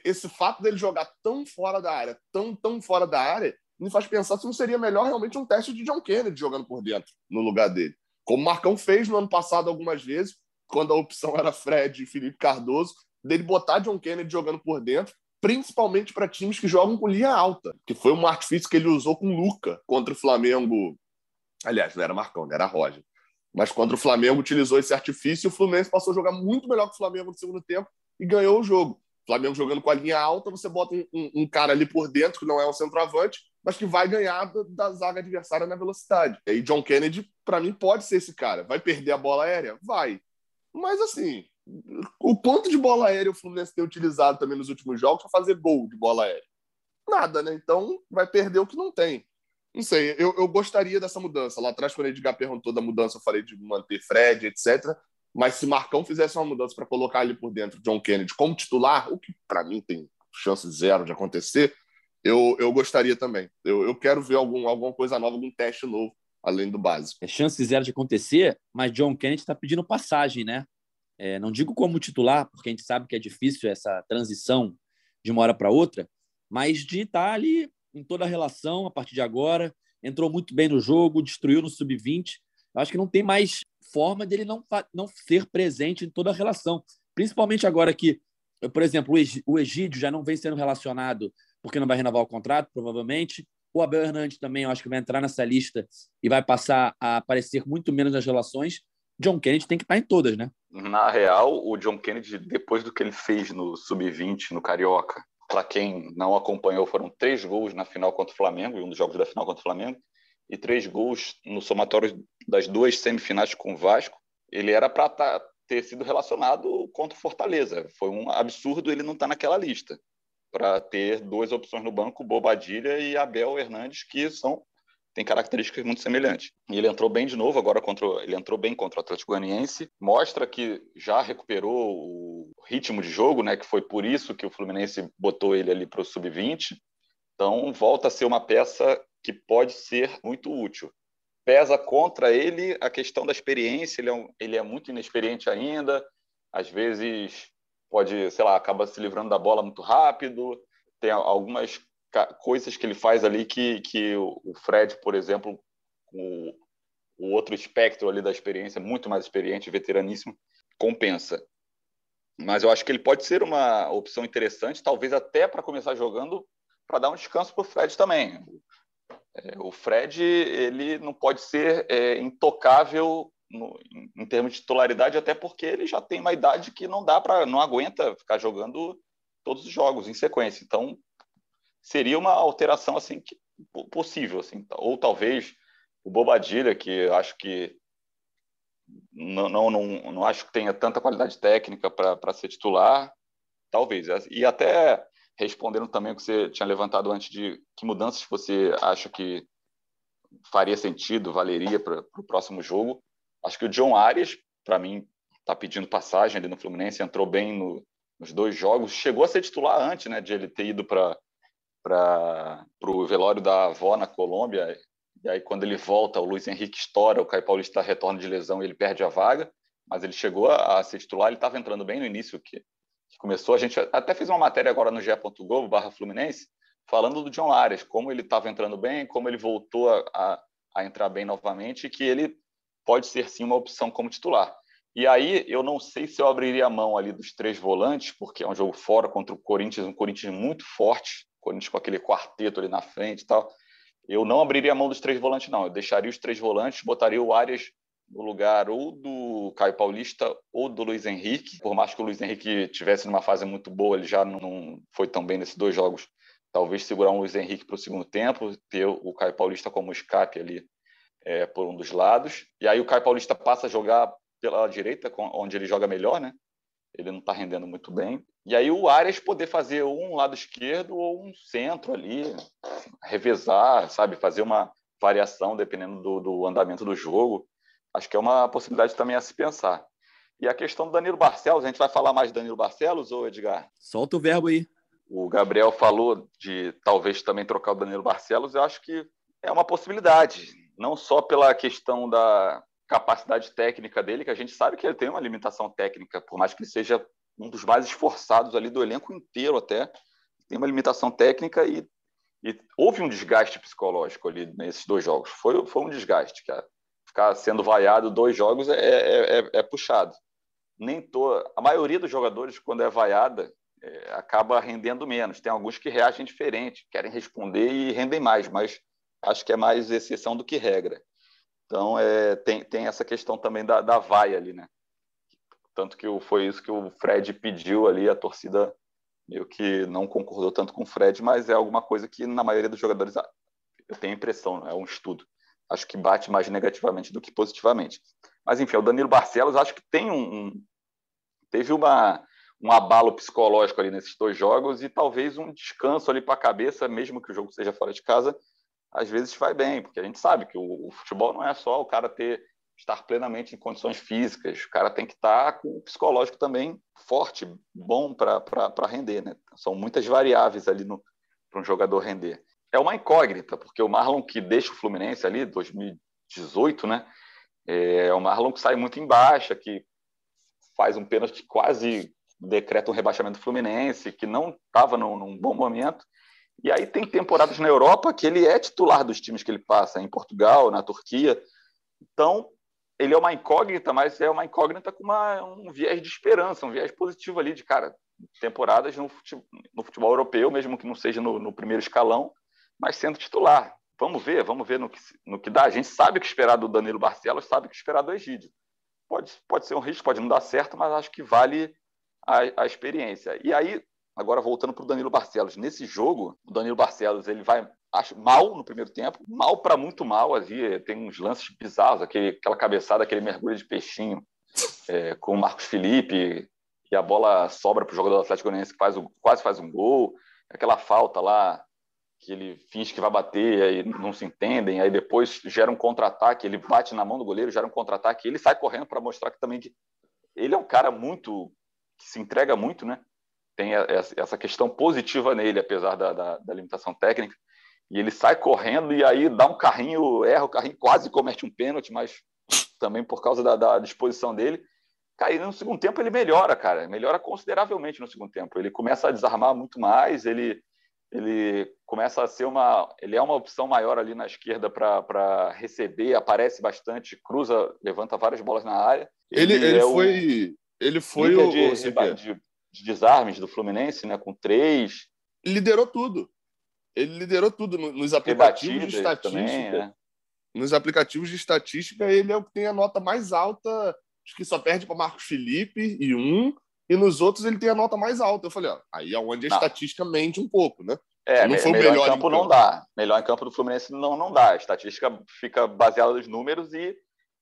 Esse fato dele jogar tão fora da área, tão, tão fora da área, me faz pensar se não seria melhor realmente um teste de John Kennedy jogando por dentro, no lugar dele. Como o Marcão fez no ano passado algumas vezes, quando a opção era Fred e Felipe Cardoso, dele botar John Kennedy jogando por dentro, principalmente para times que jogam com linha alta, que foi um artifício que ele usou com o Luca contra o Flamengo. Aliás, não era Marcão, era Roger. Mas contra o Flamengo utilizou esse artifício e o Fluminense passou a jogar muito melhor que o Flamengo no segundo tempo e ganhou o jogo. O Flamengo jogando com a linha alta, você bota um, um, um cara ali por dentro, que não é um centroavante, mas que vai ganhar da, da zaga adversária na velocidade. E John Kennedy, para mim, pode ser esse cara. Vai perder a bola aérea? Vai. Mas assim, o quanto de bola aérea o Fluminense tem utilizado também nos últimos jogos para fazer gol de bola aérea? Nada, né? Então vai perder o que não tem. Não sei, eu, eu gostaria dessa mudança. Lá atrás, quando o Edgar perguntou da mudança, eu falei de manter Fred, etc. Mas se Marcão fizesse uma mudança para colocar ali por dentro John Kennedy como titular, o que para mim tem chance zero de acontecer, eu, eu gostaria também. Eu, eu quero ver algum, alguma coisa nova, algum teste novo, além do básico. É chance zero de acontecer, mas John Kennedy está pedindo passagem, né? É, não digo como titular, porque a gente sabe que é difícil essa transição de uma hora para outra, mas de estar tá ali em toda a relação a partir de agora. Entrou muito bem no jogo, destruiu no sub-20. Acho que não tem mais forma dele não, não ser presente em toda a relação. Principalmente agora que, por exemplo, o Egídio já não vem sendo relacionado porque não vai renovar o contrato, provavelmente. O Abel Hernandes também, eu acho que vai entrar nessa lista e vai passar a aparecer muito menos nas relações. John Kennedy tem que estar em todas, né? Na real, o John Kennedy, depois do que ele fez no Sub-20, no Carioca, para quem não acompanhou, foram três gols na final contra o Flamengo, um dos jogos da final contra o Flamengo, e três gols no somatório das duas semifinais com o Vasco. Ele era para tá, ter sido relacionado contra o Fortaleza. Foi um absurdo ele não estar tá naquela lista, para ter duas opções no banco, Bobadilha e Abel Hernandes, que são tem características muito semelhantes. E ele entrou bem de novo agora contra ele entrou bem contra o Atlético Goianiense, mostra que já recuperou o ritmo de jogo, né, que foi por isso que o Fluminense botou ele ali para o sub-20. Então volta a ser uma peça que pode ser muito útil. Pesa contra ele a questão da experiência, ele é, um, ele é muito inexperiente ainda, às vezes pode, sei lá, acaba se livrando da bola muito rápido, tem algumas coisas que ele faz ali que, que o Fred, por exemplo, com o outro espectro ali da experiência, muito mais experiente, veteraníssimo, compensa. Mas eu acho que ele pode ser uma opção interessante, talvez até para começar jogando, para dar um descanso para o Fred também. É, o Fred ele não pode ser é, intocável no, em termos de titularidade, até porque ele já tem uma idade que não dá para, não aguenta ficar jogando todos os jogos em sequência. Então, seria uma alteração assim que, possível assim ou talvez o Bobadilha que acho que não, não, não, não acho que tenha tanta qualidade técnica para ser titular talvez. E até respondendo também o que você tinha levantado antes de que mudanças você acha que faria sentido valeria para o próximo jogo. Acho que o John Arias para mim está pedindo passagem ali no Fluminense entrou bem no, nos dois jogos chegou a ser titular antes né de ele ter ido para para o velório da avó na Colômbia, E aí, quando ele volta, o Luiz Henrique estoura, o Caio Paulista retorna de lesão e ele perde a vaga. Mas ele chegou a, a ser titular, ele estava entrando bem no início, que, que, começou. A gente até fez uma matéria agora no ge.globo, barra Fluminense, falando do John Arias, como ele estava entrando bem, como ele voltou a, a, a entrar bem novamente, e que ele pode ser sim uma opção como titular. E aí eu não sei se eu abriria a mão ali dos três volantes, porque é um jogo fora contra o Corinthians, um Corinthians muito forte, Corinthians com aquele quarteto ali na frente e tal. Eu não abriria a mão dos três volantes, não. Eu deixaria os três volantes, botaria o Arias no lugar ou do Caio Paulista ou do Luiz Henrique. Por mais que o Luiz Henrique tivesse numa fase muito boa, ele já não foi tão bem nesses dois jogos. Talvez segurar um Luiz Henrique para o segundo tempo, ter o Caio Paulista como escape ali é, por um dos lados. E aí o Caio Paulista passa a jogar pela direita, onde ele joga melhor, né? Ele não está rendendo muito bem. E aí o Arias poder fazer um lado esquerdo ou um centro ali, revezar, sabe? Fazer uma variação dependendo do, do andamento do jogo. Acho que é uma possibilidade também a se pensar. E a questão do Danilo Barcelos, a gente vai falar mais de Danilo Barcelos ou Edgar? Solta o verbo aí. O Gabriel falou de talvez também trocar o Danilo Barcelos. Eu acho que é uma possibilidade, não só pela questão da capacidade técnica dele, que a gente sabe que ele tem uma limitação técnica, por mais que ele seja um dos mais esforçados ali do elenco inteiro até, tem uma limitação técnica e, e houve um desgaste psicológico ali nesses dois jogos. Foi, foi um desgaste, cara. Ficar sendo vaiado dois jogos é, é, é, é puxado. Nem to... A maioria dos jogadores, quando é vaiada, é, acaba rendendo menos. Tem alguns que reagem diferente, querem responder e rendem mais, mas acho que é mais exceção do que regra. Então, é, tem, tem essa questão também da, da vaia ali, né? Tanto que foi isso que o Fred pediu ali, a torcida meio que não concordou tanto com o Fred, mas é alguma coisa que na maioria dos jogadores, eu tenho a impressão, é um estudo, acho que bate mais negativamente do que positivamente. Mas enfim, o Danilo Barcelos acho que tem um, um teve uma um abalo psicológico ali nesses dois jogos e talvez um descanso ali para a cabeça, mesmo que o jogo seja fora de casa, às vezes vai bem, porque a gente sabe que o, o futebol não é só o cara ter estar plenamente em condições físicas, o cara tem que estar com o psicológico também forte, bom para render, né? São muitas variáveis ali para um jogador render. É uma incógnita, porque o Marlon que deixa o Fluminense ali, 2018, né? É o Marlon que sai muito em baixa, que faz um pênalti quase decreta um rebaixamento do Fluminense, que não estava num, num bom momento. E aí tem temporadas na Europa que ele é titular dos times que ele passa, em Portugal, na Turquia. Então, ele é uma incógnita, mas é uma incógnita com uma, um viés de esperança, um viés positivo ali de, cara, temporadas no futebol, no futebol europeu, mesmo que não seja no, no, primeiro escalão, mas sendo titular. Vamos ver, vamos ver no que, no que dá. A gente sabe o que esperar do Danilo Barcelos, sabe o que esperar do Egídio. Pode, pode ser um risco, pode não dar certo, mas acho que vale a, a experiência. E aí, agora voltando para o Danilo Barcelos, nesse jogo, o Danilo Barcelos ele vai acho mal no primeiro tempo, mal para muito mal. Ali tem uns lances bizarros, aquele, aquela cabeçada, aquele mergulho de peixinho é, com o Marcos Felipe, e a bola sobra para o jogador do Atlético Goianiense que faz quase faz um gol. Aquela falta lá que ele finge que vai bater, aí não se entendem, aí depois gera um contra-ataque, ele bate na mão do goleiro, gera um contra-ataque, ele sai correndo para mostrar que também que ele é um cara muito que se entrega muito, né? Tem essa questão positiva nele, apesar da, da, da limitação técnica e ele sai correndo e aí dá um carrinho, erra o carrinho, quase comete um pênalti, mas também por causa da, da disposição dele. Cara, no segundo tempo ele melhora, cara, melhora consideravelmente no segundo tempo. Ele começa a desarmar muito mais, ele, ele começa a ser uma. Ele é uma opção maior ali na esquerda para receber, aparece bastante, cruza, levanta várias bolas na área. Ele, ele, ele é foi. Ele foi o. De, o de, de, desarmes do Fluminense, né? Com três. Liderou tudo. Ele liderou tudo nos aplicativos de estatística. Também, né? Nos aplicativos de estatística, ele é o que tem a nota mais alta, acho que só perde para Marcos Felipe e um, e nos outros ele tem a nota mais alta. Eu falei, ó, aí é onde a não. estatística mente um pouco, né? É, não foi melhor, melhor em campo, não dá. Melhor em campo do Fluminense não, não dá. A estatística fica baseada nos números e,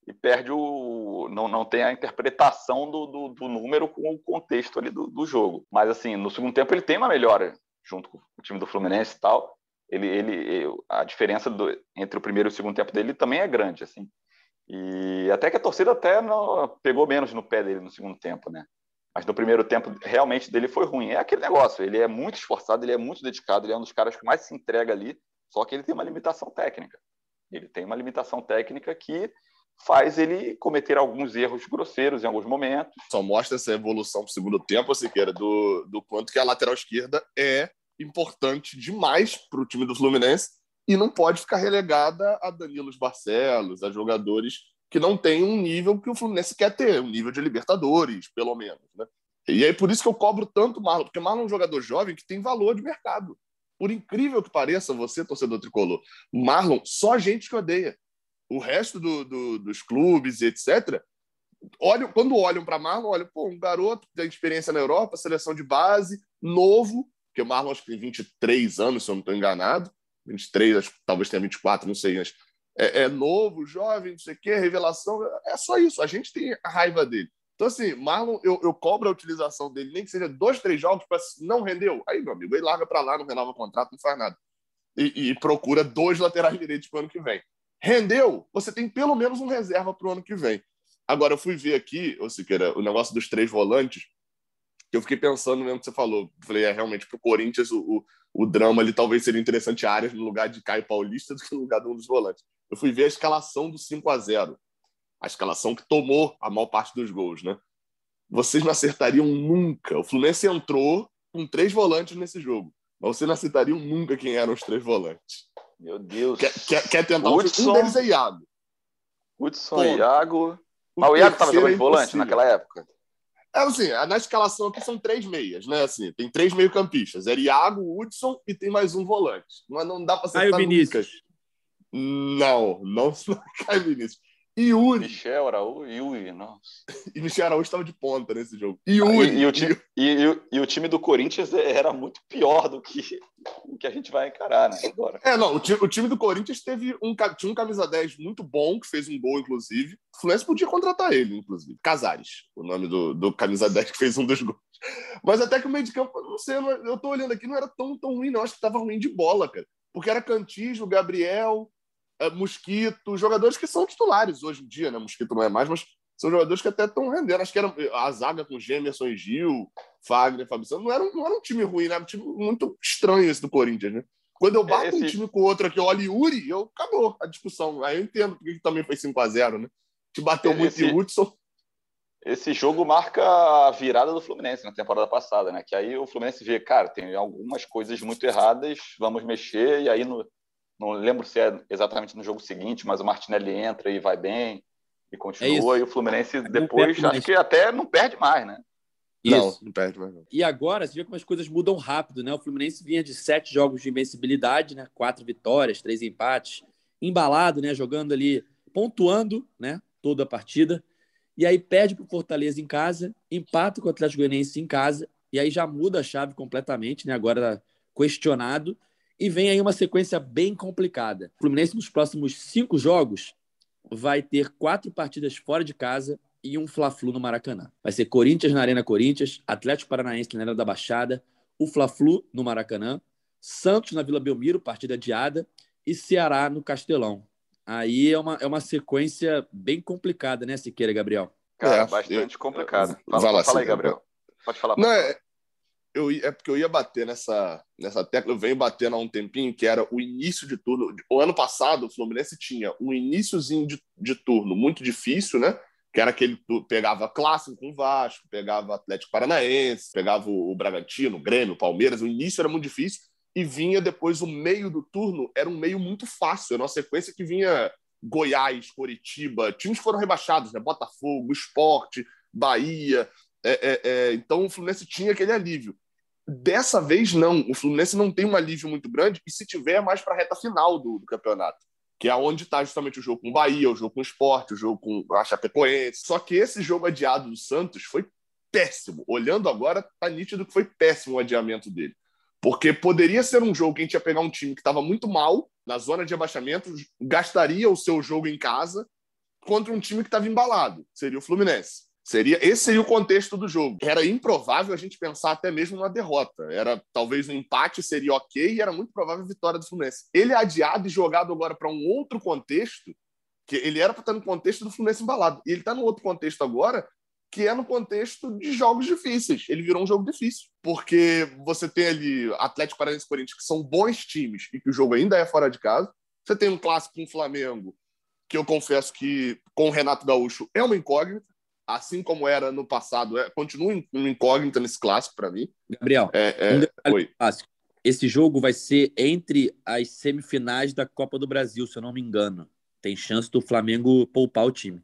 e perde o. Não, não tem a interpretação do, do, do número com o contexto ali do, do, jogo. Mas, assim, no segundo tempo ele tem uma melhora junto com o time do Fluminense e tal, ele, ele, a diferença do, entre o primeiro e o segundo tempo dele também é grande, assim. E até que a torcida até não, pegou menos no pé dele no segundo tempo, né? Mas no primeiro tempo, realmente, dele foi ruim. É aquele negócio, ele é muito esforçado, ele é muito dedicado, ele é um dos caras que mais se entrega ali, só que ele tem uma limitação técnica. Ele tem uma limitação técnica que faz ele cometer alguns erros grosseiros em alguns momentos. Só mostra essa evolução para segundo tempo, Siqueira, do, do quanto que a lateral esquerda é importante demais para o time do Fluminense e não pode ficar relegada a Danilo Barcelos, a jogadores que não têm um nível que o Fluminense quer ter, um nível de Libertadores, pelo menos. Né? E é por isso que eu cobro tanto o Marlon, porque o Marlon é um jogador jovem que tem valor de mercado. Por incrível que pareça, você, torcedor tricolor, Marlon, só gente que odeia. O resto do, do, dos clubes etc. Olham, quando olham para Marlon, olham, pô, um garoto que tem experiência na Europa, seleção de base, novo, porque o Marlon acho que tem 23 anos, se eu não estou enganado. 23, acho talvez tenha 24, não sei, mas é, é novo, jovem, não sei o quê, revelação. É só isso. A gente tem a raiva dele. Então, assim, Marlon, eu, eu cobro a utilização dele, nem que seja dois, três jogos, para não rendeu. Aí, meu amigo, ele larga para lá, não renova o contrato, não faz nada. E, e procura dois laterais direitos para o ano que vem. Rendeu, você tem pelo menos um reserva para o ano que vem. Agora, eu fui ver aqui, ou Siqueira, o negócio dos três volantes, que eu fiquei pensando mesmo que você falou. Falei, é realmente para o Corinthians o, o, o, drama ali talvez seria interessante áreas no lugar de Caio Paulista do que no lugar de um dos volantes. Eu fui ver a escalação do 5 a 0 a escalação que tomou a maior parte dos gols, né? Vocês não acertariam nunca. O Fluminense entrou com três volantes nesse jogo, mas vocês não acertariam nunca quem eram os três volantes. Meu Deus. Quer, quer, quer tentar? Hudson, um deles é Iago. Hudson, Pô, Iago. Mas o Iago estava jogando de volante naquela época. É assim, na escalação aqui são três meias, né? Assim, tem três meio-campistas. É Iago, Hudson e tem mais um volante. Mas não dá para acertar Caio Vinícius. Não, não, não cai Vinícius. Yuri. Michel Araújo, Yuri, nossa. E Michel Araújo estava de ponta nesse jogo. Yuri. E, e, o time, e, e, o time do Corinthians era muito pior do que o que a gente vai encarar, né? Agora. É, não, o time, o time do Corinthians teve um, tinha um camisa 10 muito bom, que fez um gol, inclusive. O Fluminense podia contratar ele, inclusive. Casares, o nome do, do camisa 10 que fez um dos gols. Mas até que o meio de campo, não sei, eu tô olhando aqui, não era tão, tão ruim, não. Acho que tava ruim de bola, cara. Porque era Cantijo, Gabriel, é, Mosquito, jogadores que são titulares hoje em dia, né? Mosquito não é mais, mas são jogadores que até estão rendendo. Acho que era a zaga com Gemerson e Gil, Fagner, Fábio Santos. Não era, não era um time ruim, né? Era um time muito estranho esse do Corinthians, né? Quando eu bato esse... um time com outro aqui, eu olho Yuri, eu acabou a discussão. Aí eu entendo porque também foi 5x0, né? Te bateu esse... muito em Hudson. Esse jogo marca a virada do Fluminense na temporada passada, né? Que aí o Fluminense vê, cara, tem algumas coisas muito erradas, vamos mexer, e aí no, não lembro se é exatamente no jogo seguinte, mas o Martinelli entra e vai bem e continua. É e o Fluminense depois, acho que até não perde mais, né? Isso. Não, não perde mais. Não. E agora, você vê como as coisas mudam rápido, né? O Fluminense vinha de sete jogos de invencibilidade, né? Quatro vitórias, três empates, embalado, né? Jogando ali, pontuando, né? Toda a partida. E aí perde para o Fortaleza em casa, empata com o Atlético Goianiense em casa, e aí já muda a chave completamente, né? Agora questionado. E vem aí uma sequência bem complicada. O Fluminense, nos próximos cinco jogos, vai ter quatro partidas fora de casa e um Fla-Flu no Maracanã. Vai ser Corinthians na Arena Corinthians, Atlético Paranaense na Arena da Baixada, o Fla-Flu no Maracanã, Santos na Vila Belmiro, partida adiada, e Ceará no Castelão. Aí é uma, é uma sequência bem complicada, né, Siqueira, Gabriel? Cara, é, bastante eu, complicada. Fala, fala aí, Gabriel. Pode falar. Não, é, eu, é porque eu ia bater nessa, nessa tecla, eu venho batendo há um tempinho, que era o início de turno. O ano passado, o Fluminense tinha um iníciozinho de, de turno muito difícil, né? Que era aquele pegava clássico com o Vasco, pegava Atlético Paranaense, pegava o Bragantino, o Grêmio, o Palmeiras. O início era muito difícil e vinha depois o meio do turno, era um meio muito fácil. Era uma sequência que vinha Goiás, Coritiba, times foram rebaixados, né? Botafogo, Esporte, Bahia. É, é, é, então o Fluminense tinha aquele alívio. Dessa vez, não. O Fluminense não tem um alívio muito grande, e se tiver, é mais para a reta final do, do, campeonato, que é onde está justamente o jogo com o Bahia, o jogo com o Sport, o jogo com a Chapecoense. Só que esse jogo adiado do Santos foi péssimo. Olhando agora, tá nítido que foi péssimo o adiamento dele. Porque poderia ser um jogo que a gente ia pegar um time que estava muito mal, na zona de abaixamento, gastaria o seu jogo em casa contra um time que estava embalado, seria o Fluminense. Seria esse seria o contexto do jogo. Era improvável a gente pensar até mesmo numa derrota. Era talvez um empate seria ok e era muito provável a vitória do Fluminense. Ele é adiado e jogado agora para um outro contexto, que ele era para estar no contexto do Fluminense embalado. E ele está no outro contexto agora, que é no contexto de jogos difíceis. Ele virou um jogo difícil, porque você tem ali Atlético Paranaense e Corinthians, que são bons times e que o jogo ainda é fora de casa. Você tem um clássico com o Flamengo, que eu confesso que com o Renato Gaúcho é uma incógnita, assim como era no passado, é, continua uma incógnita nesse clássico para mim. Gabriel, é, é, um clássico. Esse jogo vai ser entre as semifinais da Copa do Brasil, se eu não me engano. Tem chance do Flamengo poupar o time.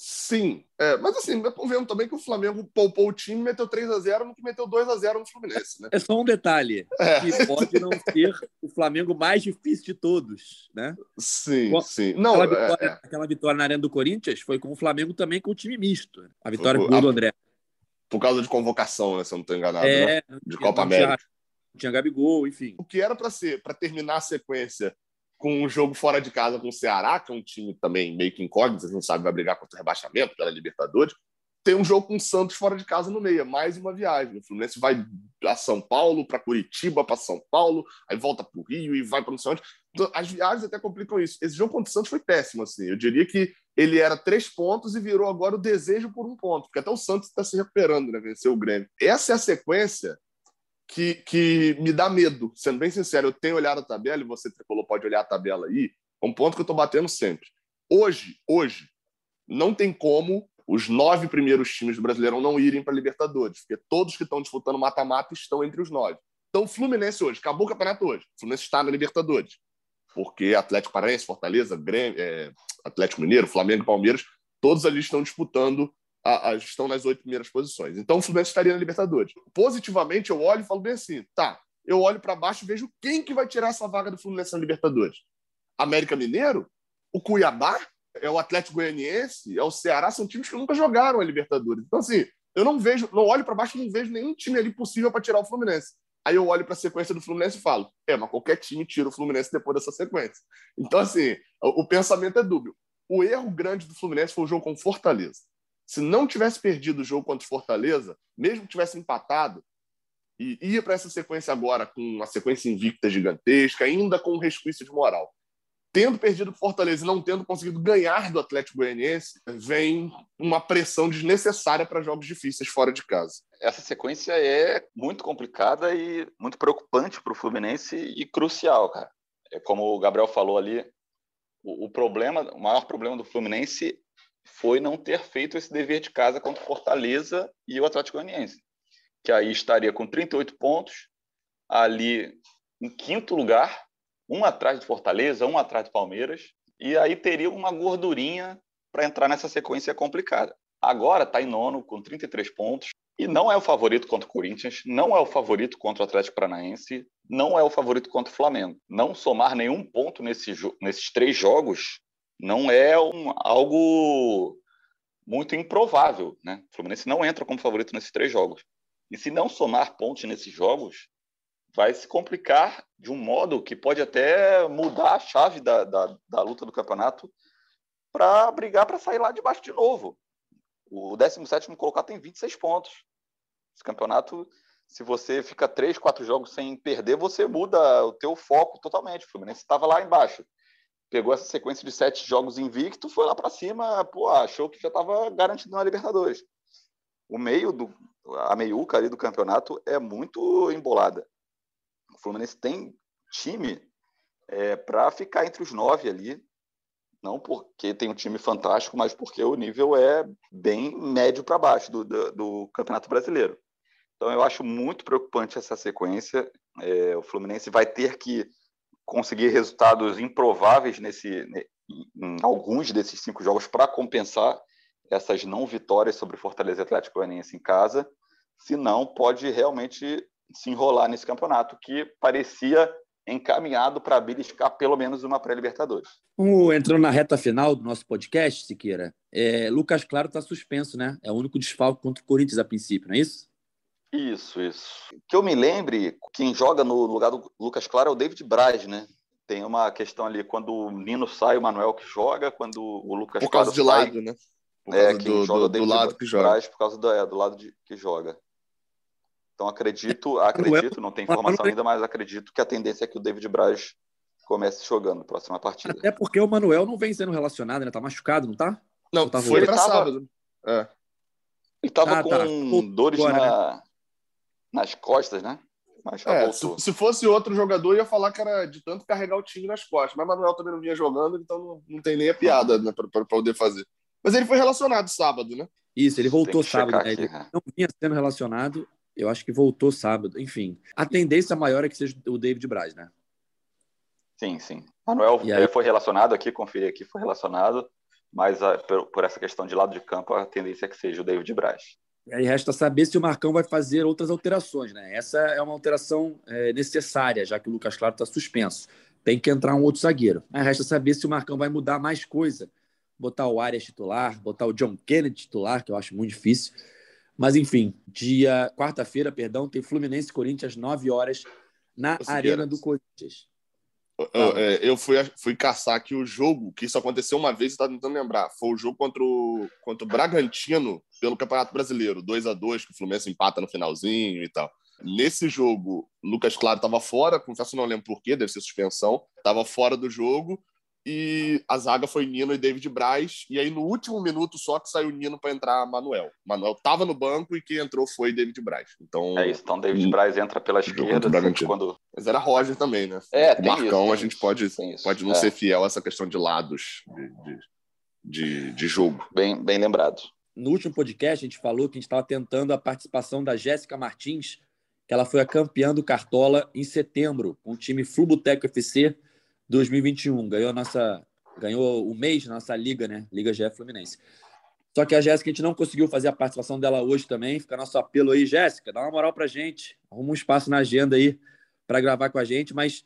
Sim, é, mas assim, vendo também que o Flamengo poupou o time, meteu 3 a 0 no que meteu 2 a 0 no Fluminense, né? É só um detalhe, é. que pode não ser o Flamengo mais difícil de todos, né? Sim, sim. Não, aquela, é, vitória, é, aquela vitória na Arena do Corinthians foi com o Flamengo também com o time misto. Né? A vitória por, do André. Por causa de convocação, né? Se eu não estou enganado, é, né? De Copa América. Tinha, tinha Gabigol, enfim. O que era para ser, para terminar a sequência com um jogo fora de casa com o Ceará, que é um time também meio que incógnito, a gente não sabe vai brigar contra o rebaixamento pela Libertadores. Tem um jogo com o Santos fora de casa no meio, é mais uma viagem. O Fluminense vai a São Paulo, para Curitiba, para São Paulo, aí volta para o Rio e vai para não sei onde. Então, as viagens até complicam isso. Esse jogo contra o Santos foi péssimo, assim. Eu diria que ele era três pontos e virou agora o desejo por um ponto, porque até o Santos está se recuperando, né? Venceu o Grêmio. Essa é a sequência que, que me dá medo. Sendo bem sincero, eu tenho olhado a tabela, e você tricolor pode olhar a tabela aí, é um ponto que eu estou batendo sempre. Hoje, hoje, não tem como os nove primeiros times do Brasileirão não irem para a Libertadores, porque todos que estão disputando mata-mata estão entre os nove. Então, o Fluminense hoje, acabou o campeonato hoje, o Fluminense está na Libertadores, porque Atlético Paranaense, Fortaleza, Grêmio, é, Atlético Mineiro, Flamengo e Palmeiras, todos ali estão disputando a, a, estão nas oito primeiras posições. Então o Fluminense estaria na Libertadores. Positivamente, eu olho e falo bem assim: tá, eu olho para baixo e vejo quem que vai tirar essa vaga do Fluminense na Libertadores. América Mineiro? O Cuiabá? É o Atlético Goianiense? É o Ceará? São times que nunca jogaram a Libertadores. Então, assim, eu não vejo, não olho para baixo e não vejo nenhum time ali possível para tirar o Fluminense. Aí eu olho para a sequência do Fluminense e falo: é, mas qualquer time tira o Fluminense depois dessa sequência. Então, assim, o, o pensamento é dúbio. O erro grande do Fluminense foi o jogo com Fortaleza. Se não tivesse perdido o jogo contra o Fortaleza, mesmo que tivesse empatado, e ia para essa sequência agora com uma sequência invicta gigantesca, ainda com um resquício de moral. Tendo perdido o Fortaleza e não tendo conseguido ganhar do Atlético Goianiense, vem uma pressão desnecessária para jogos difíceis fora de casa. Essa sequência é muito complicada e muito preocupante para o Fluminense e crucial, cara. É como o Gabriel falou ali, o, o problema, o maior problema do Fluminense foi não ter feito esse dever de casa contra o Fortaleza e o Atlético Goianiense, que aí estaria com 38 pontos, ali em quinto lugar, um atrás do Fortaleza, um atrás do Palmeiras, e aí teria uma gordurinha para entrar nessa sequência complicada. Agora está em nono, com 33 pontos, e não é o favorito contra o Corinthians, não é o favorito contra o Atlético Paranaense, não é o favorito contra o Flamengo. Não somar nenhum ponto nesse, nesses três jogos não é um, algo muito improvável. Né? O Fluminense não entra como favorito nesses três jogos. E se não somar pontos nesses jogos, vai se complicar de um modo que pode até mudar a chave da, da, da luta do campeonato para brigar para sair lá de baixo de novo. O 17 colocado tem 26 pontos. Esse campeonato, se você fica três, quatro jogos sem perder, você muda o teu foco totalmente. O Fluminense estava lá embaixo pegou essa sequência de sete jogos invicto, foi lá para cima, pô, achou que já estava garantido na Libertadores. O meio do a meiuca ali do campeonato é muito embolada. O Fluminense tem time é, para ficar entre os nove ali, não porque tem um time fantástico, mas porque o nível é bem médio para baixo do, do, do, Campeonato Brasileiro. Então eu acho muito preocupante essa sequência. É, o Fluminense vai ter que conseguir resultados improváveis nesse, em alguns desses cinco jogos para compensar essas não vitórias sobre Fortaleza Atlético Goianiense em casa, senão pode realmente se enrolar nesse campeonato que parecia encaminhado para beliscar pelo menos uma pré-Libertadores. Entrando na reta final do nosso podcast, Siqueira, é, Lucas Claro está suspenso, né? É o único desfalque contra o Corinthians a princípio, não é isso? Isso, isso. Que eu me lembre, quem joga no lugar do Lucas Claro é o David Braz, né? Tem uma questão ali, quando o Nino sai, o Manuel que joga, quando o Lucas Por causa Claro de sai, lado, né? Por é, quem do, joga do, o David do lado que joga. Braz por causa do, é, do lado de, que joga. Então acredito, acredito, não tem informação ainda, mas acredito que a tendência é que o David Braz comece jogando na próxima partida. Até porque o Manuel não vem sendo relacionado, né? Tá machucado, não tá? Não, tá foi pra sábado. É. Ele tava ah, com tá. dores na, nas costas, né? Mas é, se, se, fosse outro jogador, ia falar que era de tanto carregar o time nas costas. Mas Manuel também não vinha jogando, então não, não tem nem a piada né, para poder fazer. Mas ele foi relacionado sábado, né? Isso, ele voltou sábado. Né? Ele né? não vinha sendo relacionado, eu acho que voltou sábado. Enfim, a tendência maior é que seja o David Braz, né? Sim, sim. Manuel aí... foi relacionado aqui, conferi aqui, foi relacionado, mas a, ah, por, por, essa questão de lado de campo, a tendência é que seja o David Braz. Aí resta saber se o Marcão vai fazer outras alterações, né? Essa é uma alteração é, necessária, já que o Lucas Claro está suspenso. Tem que entrar um outro zagueiro. Aí resta saber se o Marcão vai mudar mais coisa. Botar o Arias titular, botar o John Kennedy titular, que eu acho muito difícil. Mas, enfim, dia quarta-feira, perdão, tem Fluminense e Corinthians, 9 horas, na Arena do Corinthians. Eu, é, eu fui, fui caçar aqui o jogo, que isso aconteceu uma vez, está tentando lembrar. Foi o jogo contra o, contra o Bragantino pelo Campeonato Brasileiro, 2 a 2 que o Fluminense empata no finalzinho e tal. Nesse jogo, Lucas Claro estava fora, confesso não lembro porquê, deve ser suspensão, estava fora do jogo e a zaga foi Nino e David Braz. E aí, no último minuto, só que saiu Nino para entrar Manuel. Manuel estava no banco e quem entrou foi David Braz. Então, é isso. Então, David hum, Braz entra pela esquerda. Quando... Mas era Roger também, né? É, o Marcão, isso, a gente pode, pode não é. ser fiel a essa questão de lados de, de, de, de jogo. Bem, bem lembrado. No último podcast, a gente falou que a gente estava tentando a participação da Jéssica Martins, que ela foi a campeã do Cartola em setembro, com o time Fluboteco FC 2021. Ganhou, nossa, ganhou o mês na nossa liga, né? Liga GF Fluminense. Só que a Jéssica, a gente não conseguiu fazer a participação dela hoje também. Fica nosso apelo aí, Jéssica, dá uma moral pra gente. Arruma um espaço na agenda aí para gravar com a gente, mas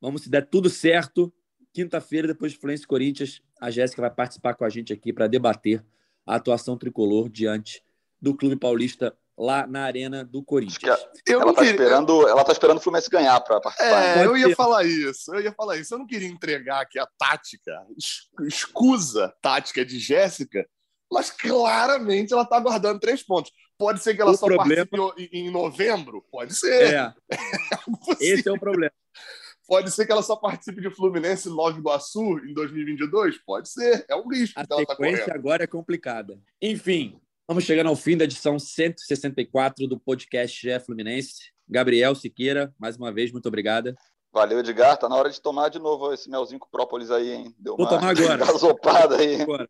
vamos se der tudo certo. Quinta-feira, depois de Fluminense Corinthians, a Jéssica vai participar com a gente aqui para debater a atuação tricolor diante do Clube Paulista lá na arena do Corinthians. ela está esperando, ela tá esperando o Fluminense ganhar para participar. É, eu ia falar isso. Eu ia falar isso. Eu não queria entregar aqui a tática, escusa tática de Jéssica, mas claramente ela está guardando três pontos. Pode ser que ela o só problema... participe em novembro? Pode ser. É. é Esse é o problema. Pode ser que ela só participe de Fluminense Nova Iguaçu em 2022? Pode ser. É um risco a que ela tá correndo. agora é complicada. Enfim, Vamos chegando ao fim da edição 164 do podcast GE Fluminense. Gabriel Siqueira, mais uma vez, muito obrigada. Valeu, Edgar. Tá na hora de tomar de novo esse melzinho com própolis aí, hein? Deu Vou tomar agora. gasopada aí. Agora.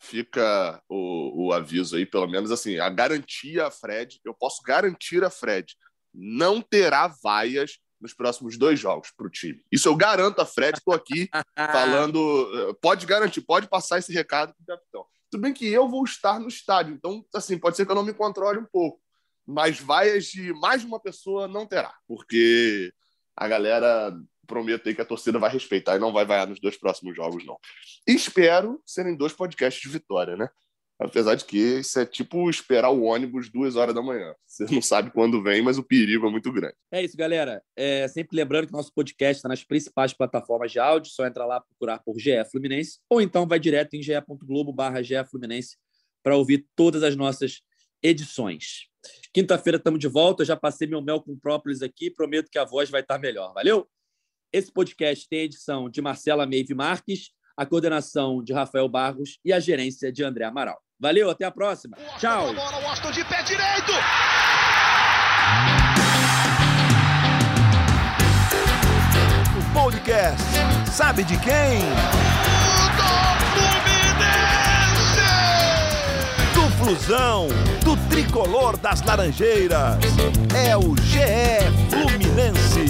Fica o, o aviso aí, pelo menos assim, a garantia a Fred, eu posso garantir a Fred, não terá vaias nos próximos dois jogos para o time. Isso eu garanto a Fred, estou aqui falando. Eh, pode garantir, pode passar esse recado para o capitão. Tudo bem que eu vou estar no estádio, então, assim, pode ser que eu não me controle um pouco. Mas vaias de mais de uma pessoa não terá, porque a galera prometo aí que a torcida vai respeitar e não vai vaiar nos dois próximos jogos, não. espero serem dois podcasts de vitória, né? Apesar de que isso é tipo esperar o ônibus duas horas da manhã. Você não sabe quando vem, mas o perigo é muito grande. É isso, galera. É, sempre lembrando que nosso podcast está nas principais plataformas de áudio. Só entra lá procurar por GE Fluminense ou então vai direto em ge.globo Fluminense para ouvir todas as nossas edições. Quinta-feira estamos de volta. Eu já passei meu mel com própolis aqui. Prometo que a voz vai estar melhor. Valeu? Esse podcast tem edição de Marcela Meive Marques, a coordenação de Rafael Barros e a gerência de André Amaral. Valeu, até a próxima. Tchau. O podcast sabe de quem? Do Fluminense. Do Flusão, do tricolor das Laranjeiras. É o GE Fluminense.